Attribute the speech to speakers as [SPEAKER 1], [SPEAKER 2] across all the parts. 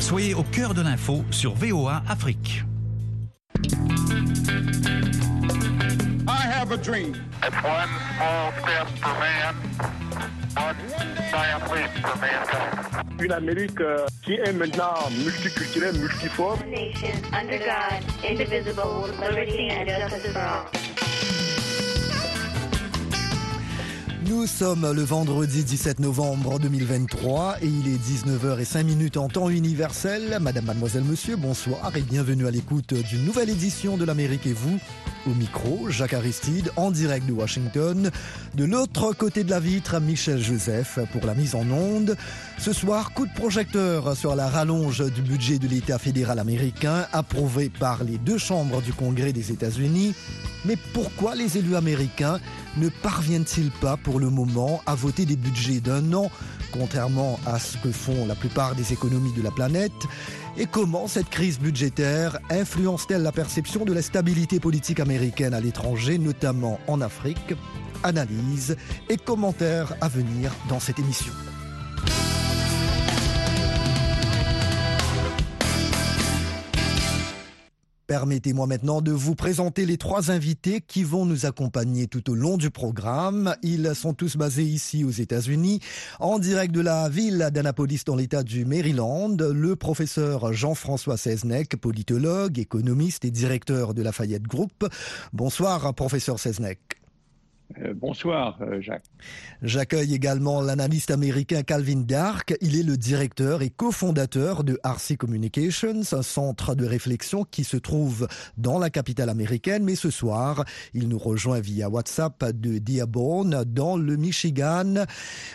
[SPEAKER 1] Soyez au cœur de l'info sur VOA Afrique.
[SPEAKER 2] I have a dream.
[SPEAKER 3] It's one small step for man, one giant leap for mankind.
[SPEAKER 2] Une Amérique euh, qui est maintenant multiculturelle, multiforme.
[SPEAKER 4] nation under God, indivisible, liberty and justice for all.
[SPEAKER 5] Nous sommes le vendredi 17 novembre 2023 et il est 19h05 en temps universel. Madame, mademoiselle, monsieur, bonsoir et bienvenue à l'écoute d'une nouvelle édition de l'Amérique et vous. Au micro, Jacques Aristide, en direct de Washington. De l'autre côté de la vitre, Michel Joseph pour la mise en onde. Ce soir, coup de projecteur sur la rallonge du budget de l'État fédéral américain approuvé par les deux chambres du Congrès des États-Unis. Mais pourquoi les élus américains ne parviennent-ils pas pour le moment à voter des budgets d'un an, contrairement à ce que font la plupart des économies de la planète Et comment cette crise budgétaire influence-t-elle la perception de la stabilité politique américaine à l'étranger, notamment en Afrique? Analyse et commentaires à venir dans cette émission. Permettez-moi maintenant de vous présenter les trois invités qui vont nous accompagner tout au long du programme. Ils sont tous basés ici aux États-Unis, en direct de la ville d'Annapolis dans l'État du Maryland. Le professeur Jean-François Seznec, politologue, économiste et directeur de la Fayette Group. Bonsoir, professeur Seznec.
[SPEAKER 6] Euh, bonsoir, euh, Jacques.
[SPEAKER 5] J'accueille également l'analyste américain Calvin Dark. Il est le directeur et cofondateur de RC Communications, un centre de réflexion qui se trouve dans la capitale américaine. Mais ce soir, il nous rejoint via WhatsApp de Dearborn, dans le Michigan.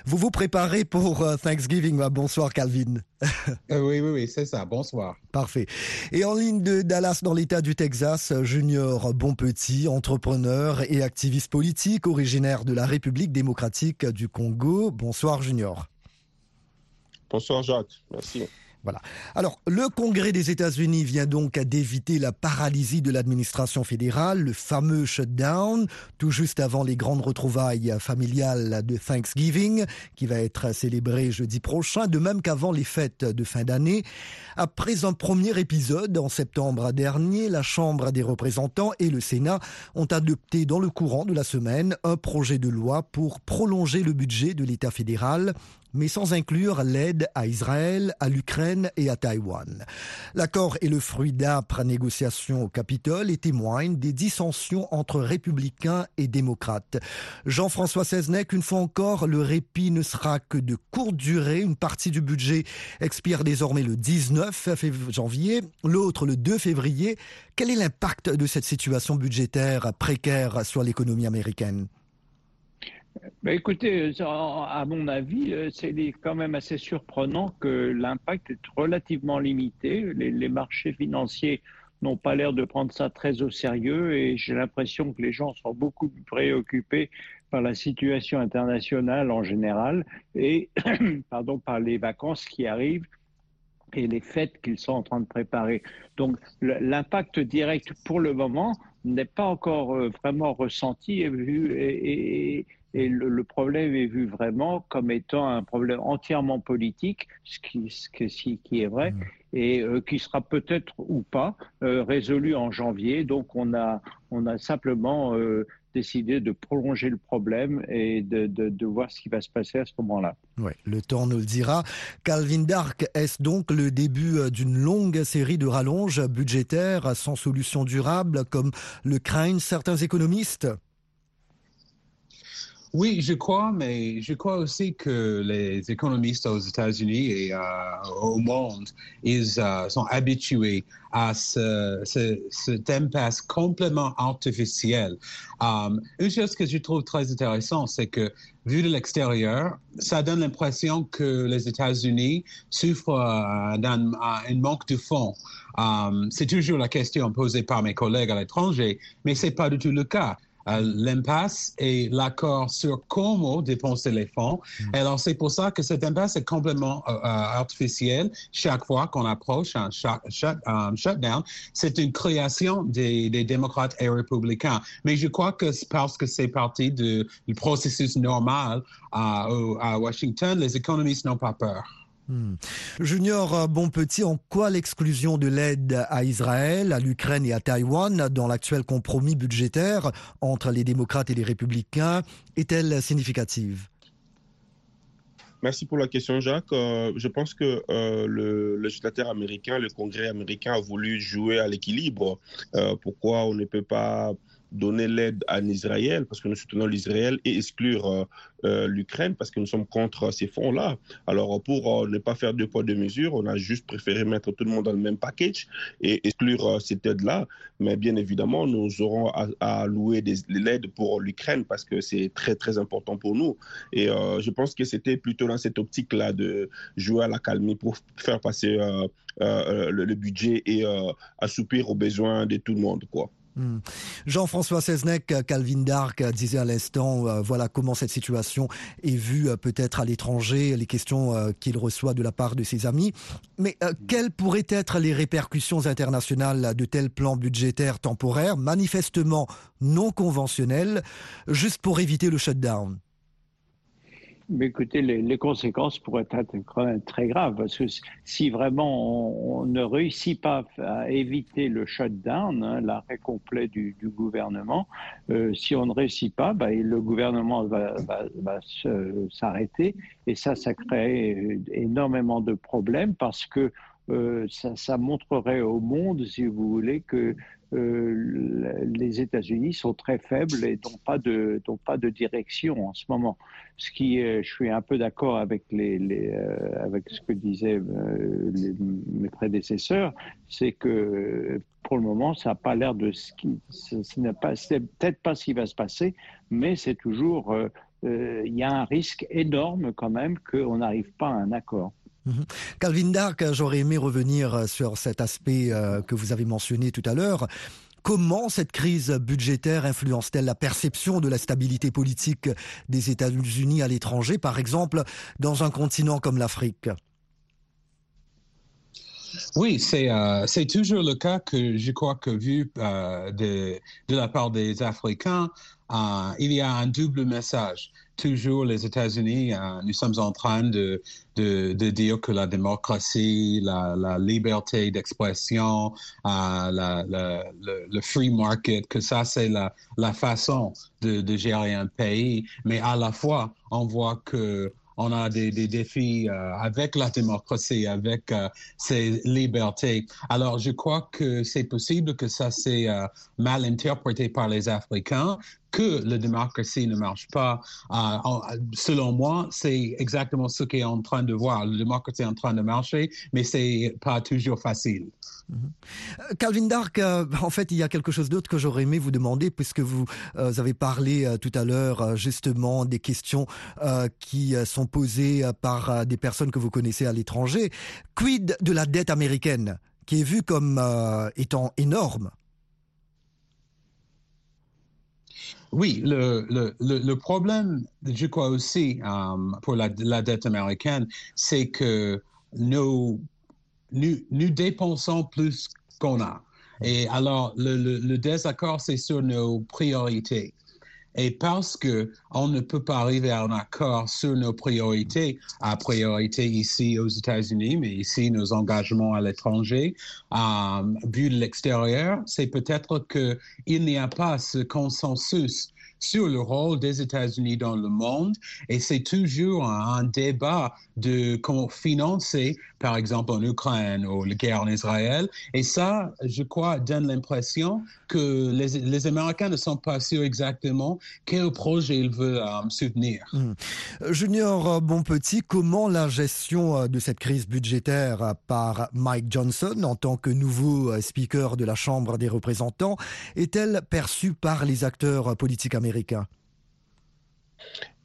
[SPEAKER 5] Vous vous préparez pour euh, Thanksgiving. Bonsoir, Calvin.
[SPEAKER 7] Euh, oui, oui, oui, c'est ça. Bonsoir.
[SPEAKER 5] Parfait. Et en ligne de Dallas, dans l'État du Texas, Junior Bonpetit, entrepreneur et activiste politique, originaire de la République démocratique du Congo. Bonsoir, Junior.
[SPEAKER 8] Bonsoir, Jacques. Merci.
[SPEAKER 5] Voilà. Alors, le Congrès des États-Unis vient donc d'éviter la paralysie de l'administration fédérale, le fameux shutdown, tout juste avant les grandes retrouvailles familiales de Thanksgiving, qui va être célébré jeudi prochain, de même qu'avant les fêtes de fin d'année. Après un premier épisode en septembre dernier, la Chambre des représentants et le Sénat ont adopté dans le courant de la semaine un projet de loi pour prolonger le budget de l'État fédéral mais sans inclure l'aide à Israël, à l'Ukraine et à Taïwan. L'accord est le fruit d'âpres négociations au Capitole et témoigne des dissensions entre républicains et démocrates. Jean-François Seznec, une fois encore, le répit ne sera que de courte durée. Une partie du budget expire désormais le 19 janvier, l'autre le 2 février. Quel est l'impact de cette situation budgétaire précaire sur l'économie américaine?
[SPEAKER 6] Ben, écoutez, à mon avis, c'est quand même assez surprenant que l'impact est relativement limité. Les, marchés financiers n'ont pas l'air de prendre ça très au sérieux et j'ai l'impression que les gens sont beaucoup plus préoccupés par la situation internationale en général et pardon, par les vacances qui arrivent et les fêtes qu'ils sont en train de préparer. Donc l'impact direct pour le moment n'est pas encore vraiment ressenti et vu et et le, le, problème est vu vraiment comme étant un problème entièrement politique, ce qui, ce qui, qui est vrai, mmh. et euh, qui sera peut-être ou pas euh, résolu en janvier. Donc on a, on a simplement euh, décidé de prolonger le problème et de, de, de, voir ce qui va se passer à ce moment-là.
[SPEAKER 5] Ouais, le temps nous le dira. Calvin Dark, est-ce donc le début d'une longue série de rallonges budgétaires sans solution durable, comme le craignent certains économistes?
[SPEAKER 7] Oui, je crois, mais je crois aussi que les économistes aux États-Unis et euh, au monde, euh, sont habitués à ce, ce, complètement artificiel. Um, une chose que je trouve très intéressante, c'est que vu de l'extérieur, ça donne l'impression que les États-Unis souffrent euh, d'un manque de fonds. Um, c'est toujours la question posée par mes collègues à l'étranger, mais c'est pas du tout le cas. Euh, l'impasse et l'accord sur comment dépenser les fonds. Mm. Alors, c'est pour ça que cette impasse est complètement euh, artificielle chaque fois qu'on approche un shut, shut, um, shutdown. C'est une création des, des, démocrates et républicains. Mais je crois que parce que c'est parti du processus normal à, à Washington, les économistes n'ont pas peur.
[SPEAKER 5] Hmm. Junior Bonpetit, en quoi l'exclusion de l'aide à Israël, à l'Ukraine et à Taïwan dans l'actuel compromis budgétaire entre les démocrates et les républicains est-elle significative?
[SPEAKER 8] Merci pour la question, Jacques. Euh, je pense que euh, le législateur américain, le Congrès américain a voulu jouer à l'équilibre. Euh, pourquoi on ne peut pas donner l'aide à Israël parce que nous soutenons l'Israël et exclure euh, euh, l'Ukraine parce que nous sommes contre ces fonds-là. Alors pour euh, ne pas faire deux poids deux mesures, on a juste préféré mettre tout le monde dans le même package et exclure cette aide-là. Mais bien évidemment, nous aurons à, à louer l'aide pour l'Ukraine parce que c'est très très important pour nous. Et je pense que c'était plutôt dans cette optique-là de jouer à la calmie pour faire passer le, le, budget et assoupir aux besoins de tout le monde, quoi.
[SPEAKER 5] Hmm. Jean-François Seznec, Calvin Dark disait à l'instant, euh, voilà comment cette situation est vue euh, peut-être à l'étranger, les questions euh, qu'il reçoit de la part de ses amis. Mais quelles pourraient être les répercussions internationales de tels plans budgétaires temporaires, manifestement non conventionnels, juste pour éviter le shutdown?
[SPEAKER 6] Mais écoutez, les, conséquences pourraient être quand même très graves parce que si vraiment on, ne réussit pas à éviter le shutdown, hein, l'arrêt complet du, gouvernement, euh, si on ne réussit pas, bah, le gouvernement va, s'arrêter. Et ça, ça crée énormément de problèmes parce que euh, ça, montrerait au monde, si vous voulez, que euh, les États-Unis sont très faibles et n'ont pas de direction en ce moment. Ce qui, est, je suis un peu d'accord avec euh, ce que disaient euh, mes prédécesseurs, c'est que pour le moment, ça n'a pas l'air de ce qui, ce n'est peut-être pas ce qui va se passer, mais c'est toujours, il y a un risque énorme quand même qu'on n'arrive pas à un accord.
[SPEAKER 5] Mhm. Calvin Dark, j'aurais aimé revenir sur cet aspect euh, que vous avez mentionné tout à l'heure. Comment cette crise budgétaire influence-t-elle la perception de la stabilité politique des États-Unis à l'étranger, par exemple dans un continent comme l'Afrique?
[SPEAKER 7] Oui, c'est euh, toujours le cas que je crois que vu euh, de, de, la part des Africains, euh, il y a un double message toujours les États-Unis, euh, nous sommes en train de, de, dire que la démocratie, la, liberté d'expression, euh, le, free market, que ça c'est la, la façon de, gérer un pays, mais à la fois on voit que on a des, des défis euh, avec la démocratie, avec euh, ces libertés. Alors, je crois que c'est possible que ça s'est euh, mal interprété par les Africains, que la démocratie ne marche pas. Euh, selon moi, c'est exactement ce qu'est en train de voir. La démocratie est en train de marcher, mais c'est pas toujours facile.
[SPEAKER 5] Euh, Calvin Dark, euh, en fait, il y a quelque chose d'autre que j'aurais aimé vous demander, puisque vous avez parlé tout à l'heure justement des questions qui sont posées par des personnes que vous connaissez à l'étranger. Quid de la dette américaine, qui est vue comme étant énorme?
[SPEAKER 7] Oui, le, le, le, problème, je crois aussi, um, pour la, la, dette américaine, c'est que nous, nous, nous, dépensons plus qu'on a. Et alors, le, le désaccord, c'est sur nos priorités. Et parce que on ne peut pas arriver à un accord sur nos priorités, à priorité ici aux États-Unis, mais ici nos engagements à l'étranger, euh, vu de l'extérieur, c'est peut-être que il n'y a pas ce consensus sur le rôle des États-Unis dans le monde. Et c'est toujours un, débat de comment financer, par exemple, en Ukraine ou la guerre en Israël. Et ça, je crois, donne l'impression que les, Américains ne sont pas sûrs exactement quel projet ils veulent euh, soutenir.
[SPEAKER 5] Mmh. Junior Bonpetit, comment la gestion euh, de cette crise budgétaire par Mike Johnson en tant que nouveau euh, speaker de la Chambre des représentants est-elle perçue par les acteurs politiques américains?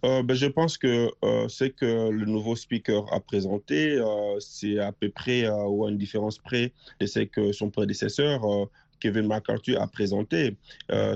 [SPEAKER 8] Euh, ben, je pense que euh, ce que le nouveau speaker a présenté, euh, c'est à peu près ou à une différence près de ce que son prédécesseur, Kevin McCarthy, a présenté.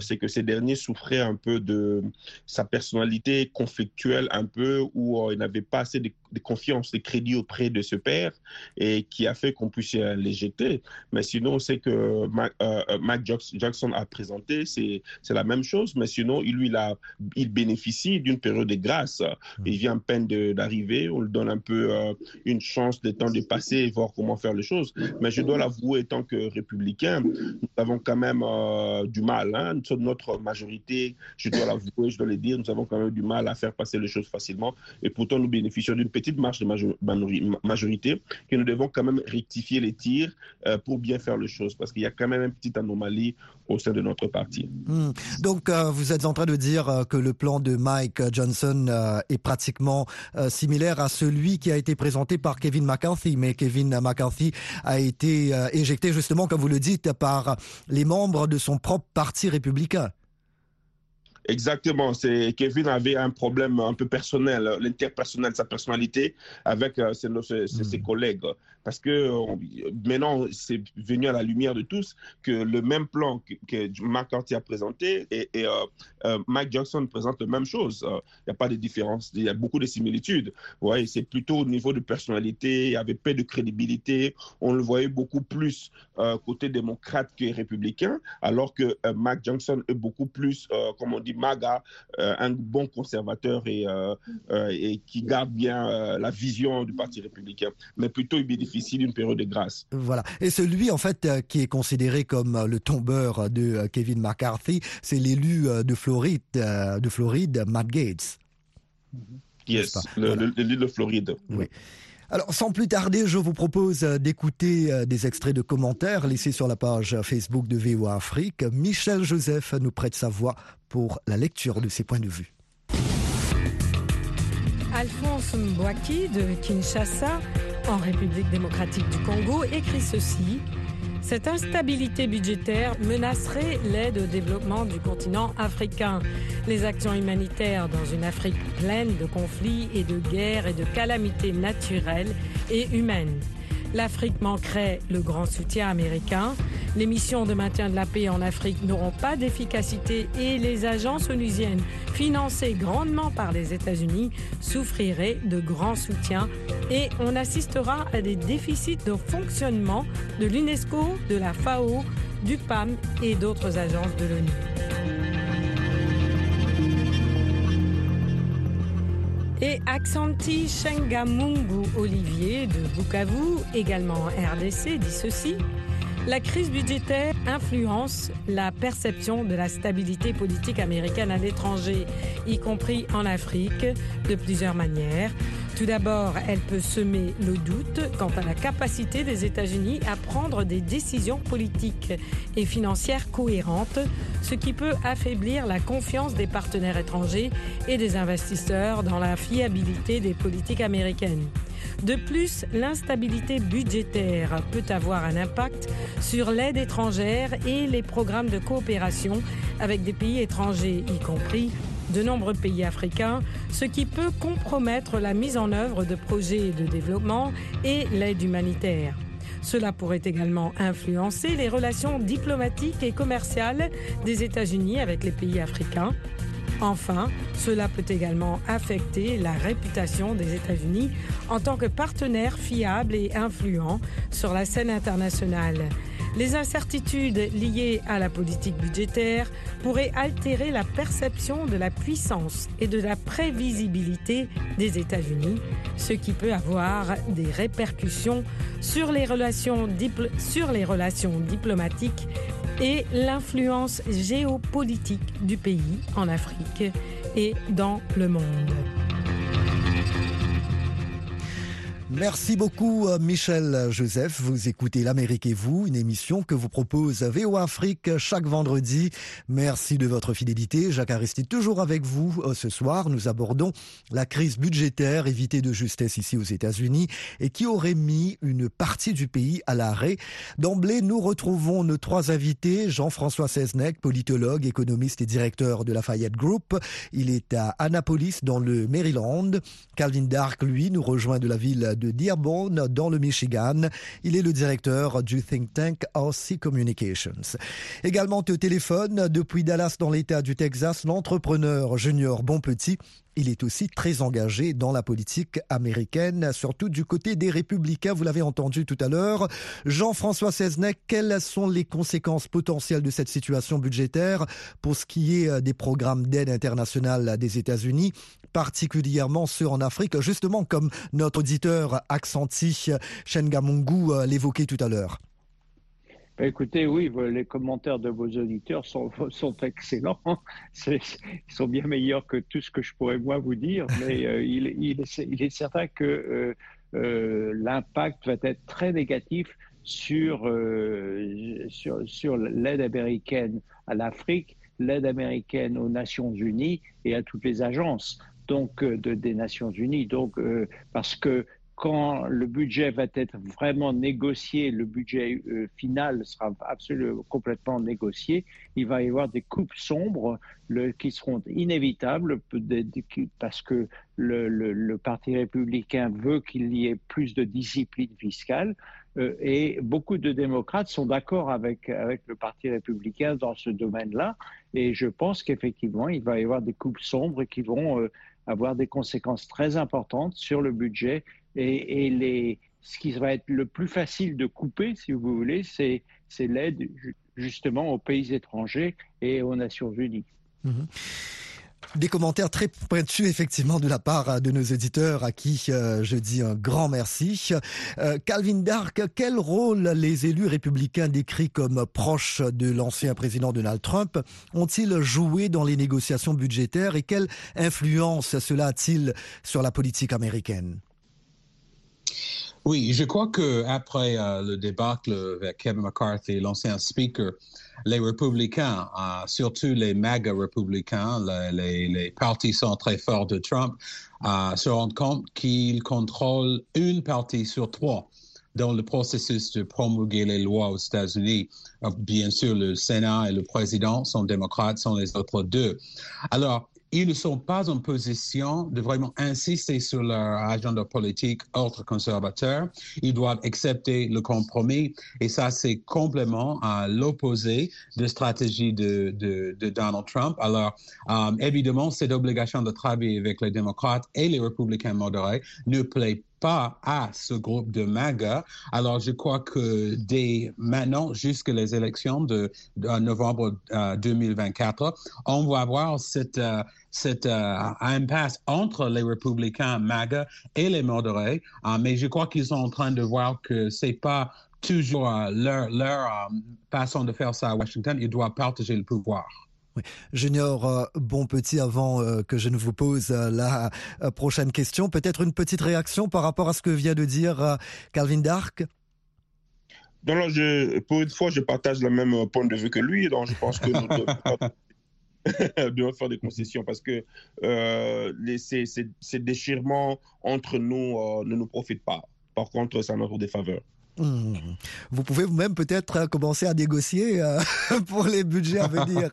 [SPEAKER 8] c'est que ces derniers souffraient un peu de sa personnalité conflictuelle, un peu où il n'avait pas assez de de confiance, de crédit auprès de ce père et qui a fait qu'on puisse l'éjecter. Mais sinon, c'est que Mac, euh, Mac Jackson a présenté, c'est la même chose. Mais sinon, lui, il, a, il bénéficie d'une période de grâce.
[SPEAKER 5] Hmm.
[SPEAKER 8] Il vient à peine d'arriver. On lui donne un peu euh, une chance de temps de passer et voir comment faire les choses. Mais je dois l'avouer, tant que républicain, nous avons quand même euh, du mal. Hein. Notre majorité, je dois l'avouer, je dois le dire, nous avons quand même du mal à faire passer les choses facilement. Et pourtant, nous bénéficions d'une petite marge de majorité que nous devons quand même rectifier les tirs euh, pour bien faire les choses. Parce qu'il y a quand même une petite anomalie au sein de notre parti.
[SPEAKER 5] Hmm. Donc, euh, vous êtes en train de dire euh, que le plan de Mike Johnson est pratiquement similaire à celui qui a été présenté par Kevin McCarthy. Mais Kevin McCarthy a été éjecté justement, comme vous le dites, par les membres de son propre parti républicain.
[SPEAKER 8] Exactement. C'est Kevin avait un problème un peu personnel, l'interpersonnel, sa personnalité avec euh, ses, ses, ses
[SPEAKER 5] Mm.
[SPEAKER 8] collègues. Parce que maintenant, c'est venu à la lumière de tous que le même plan que, que McCarthy a présenté et, euh, euh, Mike Johnson présente la même chose. Euh, Il n'y a pas de différence. Il y a beaucoup de similitudes. Ouais, c'est plutôt au niveau de personnalité. Il y avait peu de crédibilité. On le voyait beaucoup plus euh, côté démocrate que républicain, alors que euh, Mike Johnson est beaucoup plus, euh, comme on dit, MAGA, euh, un bon conservateur et, euh, euh, et qui garde bien euh, la vision du Parti républicain. Mais plutôt, il d'une période de grâce.
[SPEAKER 5] Voilà. Et celui, en fait, euh, qui est considéré comme euh, le tombeur de euh, Kevin McCarthy, c'est l'élu de Floride, de Floride, Matt Gates.
[SPEAKER 8] Yes,
[SPEAKER 5] Voilà.
[SPEAKER 8] l'île de Floride.
[SPEAKER 5] Oui. Alors, sans plus tarder, je vous propose d'écouter des extraits de commentaires laissés sur la page Facebook de VOA Afrique. Michel Joseph nous prête sa voix pour la lecture de ses points de vue.
[SPEAKER 9] Alphonse Mbouaki de Kinshasa, en République démocratique du Congo, écrit ceci. Cette instabilité budgétaire menacerait l'aide au développement du continent africain. Les actions humanitaires dans une Afrique pleine de conflits et de guerres et de calamités naturelles et humaines. L'Afrique manquerait le grand soutien américain. Les missions de maintien de la paix en Afrique n'auront pas d'efficacité et les agences onusiennes, financées grandement par les États-Unis, souffriraient de grands soutiens et on assistera à des déficits de fonctionnement de l'UNESCO, de la FAO, du PAM et d'autres agences de l'ONU. Et Aksanti Shengamungu Olivier de Bukavu, également en RDC, dit ceci. La crise budgétaire influence la perception de la stabilité politique américaine à l'étranger, y compris en Afrique, de plusieurs manières. Tout d'abord, elle peut semer le doute quant à la capacité des États-Unis à prendre des décisions politiques et financières cohérentes, ce qui peut affaiblir la confiance des partenaires étrangers et des investisseurs dans la fiabilité des politiques américaines. De plus, l'instabilité budgétaire peut avoir un impact sur l'aide étrangère et les programmes de coopération avec des pays étrangers, y compris de nombreux pays africains, ce qui peut compromettre la mise en œuvre de projets de développement et l'aide humanitaire. Cela pourrait également influencer les relations diplomatiques et commerciales des États-Unis avec les pays africains. Enfin, cela peut également affecter la réputation des États-Unis en tant que partenaire fiable et influent sur la scène internationale. Les incertitudes liées à la politique budgétaire pourraient altérer la perception de la puissance et de la prévisibilité des États-Unis, ce qui peut avoir des répercussions sur les relations, sur les relations diplomatiques et l'influence géopolitique du pays en Afrique et dans le monde.
[SPEAKER 5] Merci beaucoup euh, Michel Joseph. Vous écoutez l'Amérique et vous, une émission que vous propose VOA Afrique chaque vendredi. Merci de votre fidélité. Jacques Aristide toujours avec vous euh, ce soir. Nous abordons la crise budgétaire évitée de justesse ici aux États-Unis et qui aurait mis une partie du pays à l'arrêt. D'emblée, nous retrouvons nos trois invités. Jean-François Seznec, politologue, économiste et directeur de Lafayette Group. Il est à Annapolis dans le Maryland. Calvin Dark, lui, nous rejoint de la ville Dearborn, dans le Michigan. Il est le directeur du think tank RC Communications. Également au téléphone, depuis Dallas dans l'État du Texas, l'entrepreneur Junior Bonpetit il est aussi très engagé dans la politique américaine, surtout du côté des républicains, vous l'avez entendu tout à l'heure. Jean-François Seznec, quelles sont les conséquences potentielles de cette situation budgétaire pour ce qui est euh, des programmes d'aide internationale des États-Unis, particulièrement ceux en Afrique, justement comme notre auditeur Accenti Shengamungu euh, l'évoquait tout à l'heure
[SPEAKER 6] bah, écoutez, oui, les commentaires de vos auditeurs sont, sont excellents. ils sont bien meilleurs que tout ce que je pourrais moi vous dire, mais euh, il, il, est, il, est, certain que euh, euh, l'impact va être très négatif sur, sur, sur l'aide américaine à l'Afrique, l'aide américaine aux Nations Unies et à toutes les agences donc de, des Nations Unies. Donc, parce que quand le budget va être vraiment négocié, le budget euh, final sera absolument complètement négocié, il va y avoir des coupes sombres qui seront inévitables parce que le, le, Parti républicain veut qu'il y ait plus de discipline fiscale. Euh, et beaucoup de démocrates sont d'accord avec, avec le Parti républicain dans ce domaine-là. Et je pense qu'effectivement, il va y avoir des coupes sombres qui vont euh, avoir des conséquences très importantes sur le budget et, et les, ce qui va être le plus facile de couper, si vous voulez, c'est l'aide justement aux pays étrangers et aux Nations Unies.
[SPEAKER 5] Mmh. Des commentaires très pointus effectivement de la part de nos éditeurs à qui euh, je dis un grand merci. Euh, Calvin Dark, quel rôle les élus républicains décrits comme proches de l'ancien président Donald Trump ont-ils joué dans les négociations budgétaires et quelle influence cela a-t-il sur la politique américaine?
[SPEAKER 7] Oui, je crois que après euh, le débâcle avec Kevin McCarthy, l'ancien speaker, les républicains, euh, surtout les méga républicains, les, partis sont très forts de Trump, euh, se rendent compte qu'ils contrôlent une partie sur trois dans le processus de promulguer les lois aux États-Unis. Bien sûr, le Sénat et le président sont démocrates, sont les autres deux. Alors, ils ne sont pas en position de vraiment insister sur leur agenda politique autre conservateur. Ils doivent accepter le compromis et ça, c'est complètement à l'opposé de stratégie de, Donald Trump. Alors, euh, évidemment, cette obligation de travailler avec les démocrates et les républicains modérés ne plaît pas à ce groupe de MAGA. Alors, je crois que dès maintenant, jusqu'à les élections de, novembre euh, 2024, on va avoir cette, euh, cette euh, impasse entre les républicains MAGA et les modérés. Euh, mais je crois qu'ils sont en train de voir que c'est pas toujours euh, leur, leur euh, façon de faire ça à Washington. Ils doivent partager le pouvoir.
[SPEAKER 5] Oui. Junior, euh, bon petit, avant euh, que je ne vous pose euh, la prochaine question, peut-être une petite réaction par rapport à ce que vient de dire Calvin Dark?
[SPEAKER 8] Non, non, je, pour une fois, je partage le même point de vue que lui, donc je pense que nous devons faire des concessions parce que euh, les, ces, ces, ces déchirements entre nous euh, ne nous profitent pas. Par contre, ça notre défaveur.
[SPEAKER 5] Mmh. Vous pouvez vous-même peut-être euh, commencer à négocier euh, pour les budgets à venir.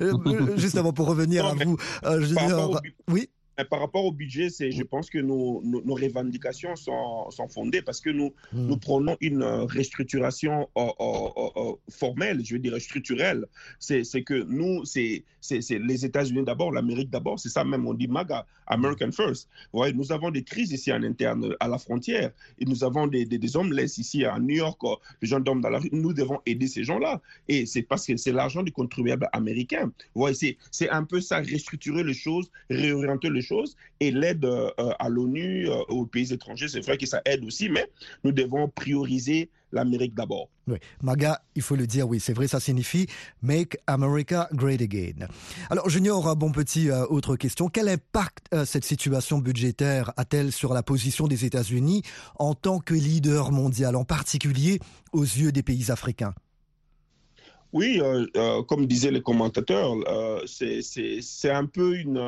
[SPEAKER 5] Justement, pour revenir non, à vous, euh, Junior. Oui?
[SPEAKER 8] Par rapport au budget, c'est, je pense que nos, nos, nos revendications sont, sont, fondées parce que nous, mmh. nous prenons une restructuration euh, euh, euh, formelle, je veux dire structurelle. C'est, c'est que nous, c'est, c'est, c'est les États-Unis d'abord, l'Amérique d'abord, c'est ça même, on dit MAGA, American First. Ouais, nous avons des crises ici en interne à la frontière et nous avons des, des, des hommes laissés ici à New York, les gens dorment dans la rue. Nous devons aider ces gens-là. Et c'est parce que c'est l'argent du contribuable américain. Ouais, c'est, c'est un peu ça, restructurer les choses, réorienter les choses et l'aide euh, à l'ONU, euh, aux pays étrangers, c'est vrai que ça aide aussi, mais nous devons prioriser l'Amérique d'abord.
[SPEAKER 5] Oui, MAGA, il faut le dire, oui, c'est vrai, ça signifie Make America Great Again. Alors, Junior, bon petit, euh, autre question. Quel impact euh, cette situation budgétaire a-t-elle sur la position des États-Unis en tant que leader mondial, en particulier aux yeux des pays africains?
[SPEAKER 8] Oui, euh, euh, comme disaient les commentateurs, euh, c'est un peu une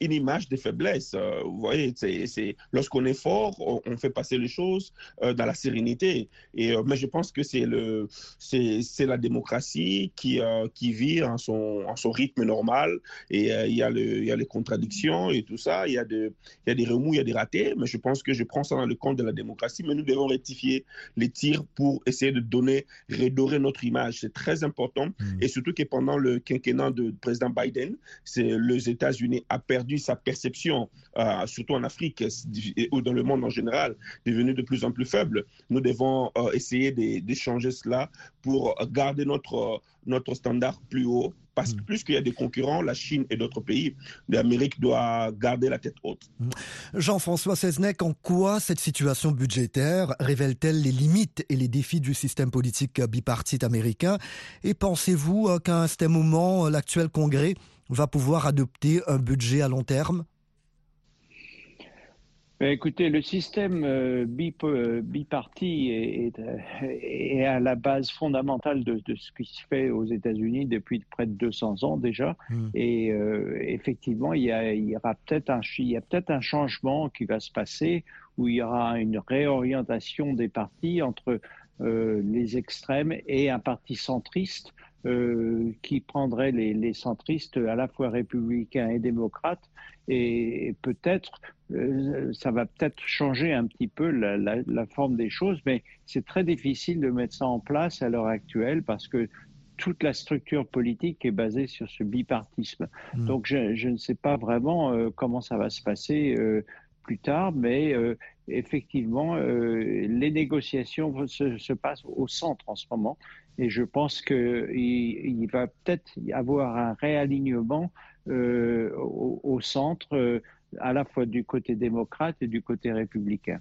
[SPEAKER 8] une image de faiblesse. Euh, vous voyez, c'est lorsqu'on est fort, on, on, fait passer les choses euh, dans la sérénité. Et, euh, mais je pense que c'est le, c'est la démocratie qui, qui vit en son, en son rythme normal. Et il, y a le, il y a les contradictions et tout ça. Il y, a de, il y a des remous, il y a des ratés. Mais je pense que je prends ça dans le compte de la démocratie. Mais nous devons rectifier les tirs pour essayer de donner, redorer notre image. C'est très important. Mmh. Et surtout que pendant le quinquennat de président Biden, c'est les États-Unis a perdu sa perception, euh, surtout en Afrique ou dans le monde en général, devenu de plus en plus faible. Nous devons euh, essayer d'échanger cela pour garder notre, notre standard plus haut. Parce que plus qu'il y a des concurrents, la Chine et d'autres pays, l'Amérique doit garder la tête haute.
[SPEAKER 5] Jean-François Seznec, en quoi cette situation budgétaire révèle-t-elle les limites et les défis du système politique bipartite américain? Et pensez-vous qu'à un certain moment, l'actuel Congrès va pouvoir adopter un budget à long terme?
[SPEAKER 6] Écoutez, le système euh, biparti est, est, est, à la base fondamentale de, de, ce qui se fait aux États-Unis depuis près de 200 ans déjà. Mmh. Et euh, effectivement, il y, a, il y aura peut-être un, il y a peut-être un changement qui va se passer où il y aura une réorientation des partis entre euh, les extrêmes et un parti centriste euh, qui prendrait les, les, centristes à la fois républicains et démocrates. Et peut-être, euh, ça va peut-être changer un petit peu la, la, la forme des choses, mais c'est très difficile de mettre ça en place à l'heure actuelle parce que toute la structure politique est basée sur ce bipartisme. Mmh. Donc je, je, ne sais pas vraiment euh, comment ça va se passer euh, plus tard, mais euh, effectivement, euh, les négociations se, se, passent au centre en ce moment. Et je pense qu'il il va peut-être y avoir un réalignement euh, au, centre, à la fois du côté démocrate et du côté républicain.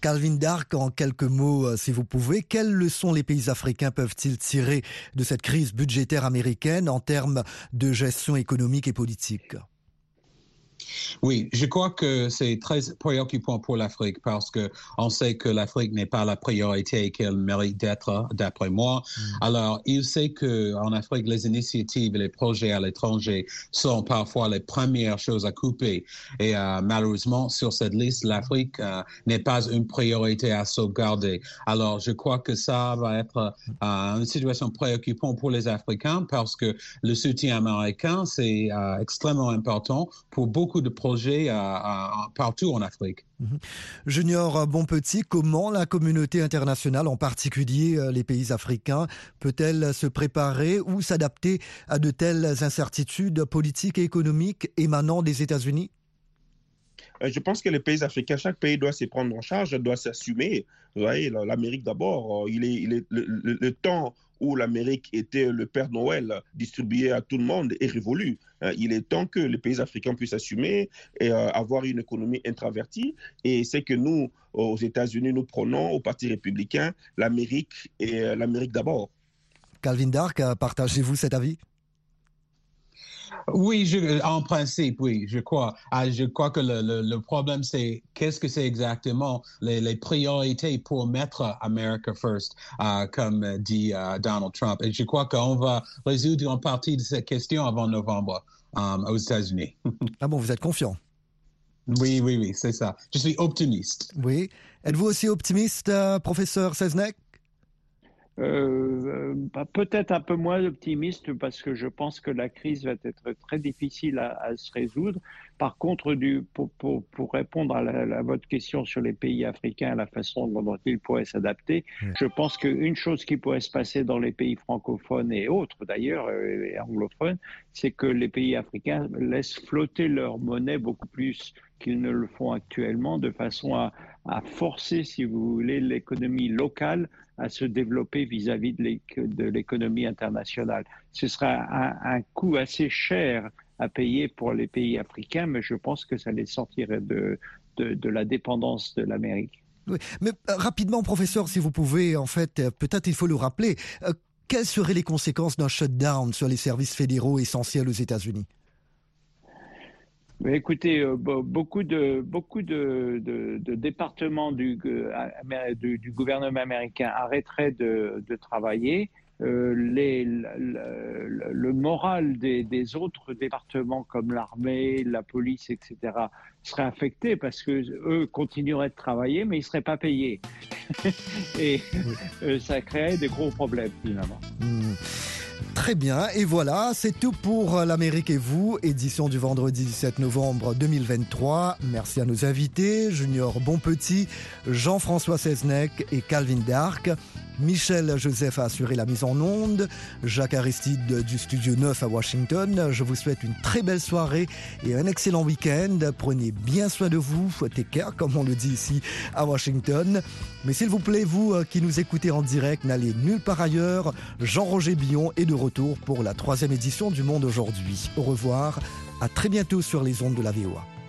[SPEAKER 5] Calvin Dark, en quelques mots, si vous pouvez, quelles leçons les pays africains peuvent-ils tirer de cette crise budgétaire américaine en termes de gestion économique et politique?
[SPEAKER 7] Oui, je crois que c'est très préoccupant pour l'Afrique parce que on sait que l'Afrique n'est pas la priorité qu'elle mérite d'être, d'après moi. Mm. Alors, il sait que en Afrique, les initiatives et les projets à l'étranger sont parfois les premières choses à couper. Et euh, malheureusement, sur cette liste, l'Afrique euh, n'est pas une priorité à sauvegarder. Alors, je crois que ça va être euh, une situation préoccupante pour les Africains parce que le soutien américain, c'est extrêmement important pour beaucoup de projets à, à, partout en Afrique.
[SPEAKER 5] Mm-hmm. Junior Bonpetit, comment la communauté internationale, en particulier euh, les pays africains, peut-elle se préparer ou s'adapter à de telles incertitudes politiques et économiques émanant des États-Unis?
[SPEAKER 8] Je pense que les pays africains, chaque pays doit se prendre en charge, doit s'assumer. Vous voyez, l'Amérique d'abord, il est, il est le, le, le temps où l'Amérique était le Père Noël distribué à tout le monde est révolu. Il est temps que les pays africains puissent assumer et avoir une économie introvertie. Et c'est que nous, aux États-Unis, nous prenons au Parti républicain l'Amérique et l'Amérique d'abord.
[SPEAKER 5] Calvin Dark, partagez-vous cet avis?
[SPEAKER 7] Oui, je, en principe, oui, je crois. Ah, je crois que le, le, le problème, c'est qu'est-ce que c'est exactement? Les, les, priorités pour mettre America First, euh, comme dit euh, Donald Trump. Et je crois qu'on va résoudre en partie de cette question avant novembre um, aux États-Unis.
[SPEAKER 5] ah bon, vous êtes confiant?
[SPEAKER 7] Oui, oui, oui, c'est ça. Je suis optimiste.
[SPEAKER 5] Oui. Êtes-vous aussi optimiste, euh, professeur Seznek?
[SPEAKER 6] Euh, peut-être un peu moins optimiste parce que je pense que la crise va être très difficile à, à se résoudre. Par contre, du, pour, pour, pour répondre à, la, à, votre question sur les pays africains, la façon dont ils pourraient s'adapter, mmh. je pense qu'une chose qui pourrait se passer dans les pays francophones et autres d'ailleurs, euh, et anglophones, c'est que les pays africains laissent flotter leur monnaie beaucoup plus qu'ils ne le font actuellement, de façon à, à forcer, si vous voulez, l'économie locale à se développer vis-à-vis -vis de l'économie internationale. Ce sera un, un, coût assez cher à payer pour les pays africains, mais je pense que ça les sortirait de, de, de la dépendance de l'Amérique.
[SPEAKER 5] Oui, mais euh, rapidement, professeur, si vous pouvez, en fait, euh, peut-être il faut le rappeler, euh, quelles seraient les conséquences d'un shutdown sur les services fédéraux essentiels aux États-Unis?
[SPEAKER 6] Écoutez, beaucoup de beaucoup de, de, de départements du, du, du, gouvernement américain arrêteraient de, de travailler. Euh, les, le, moral des, des, autres départements comme l'armée, la police, etc., serait affecté parce que eux continueraient de travailler, mais ils ne seraient pas payés. Et oui. ça créerait des gros problèmes finalement.
[SPEAKER 5] Mmh. Très bien, et voilà, c'est tout pour l'Amérique et vous, édition du vendredi 17 novembre 2023. Merci à nos invités, Junior Bonpetit, Jean-François Seznec et Calvin Dark. Michel Joseph a assuré la mise en onde, Jacques Aristide du Studio 9 à Washington. Je vous souhaite une très belle soirée et un excellent week-end. Prenez bien soin de vous, care, comme on le dit ici à Washington. Mais s'il vous plaît, vous qui nous écoutez en direct, n'allez nulle part ailleurs. Jean-Roger Billon est de retour pour la troisième édition du Monde aujourd'hui. Au revoir, à très bientôt sur les ondes de la VOA.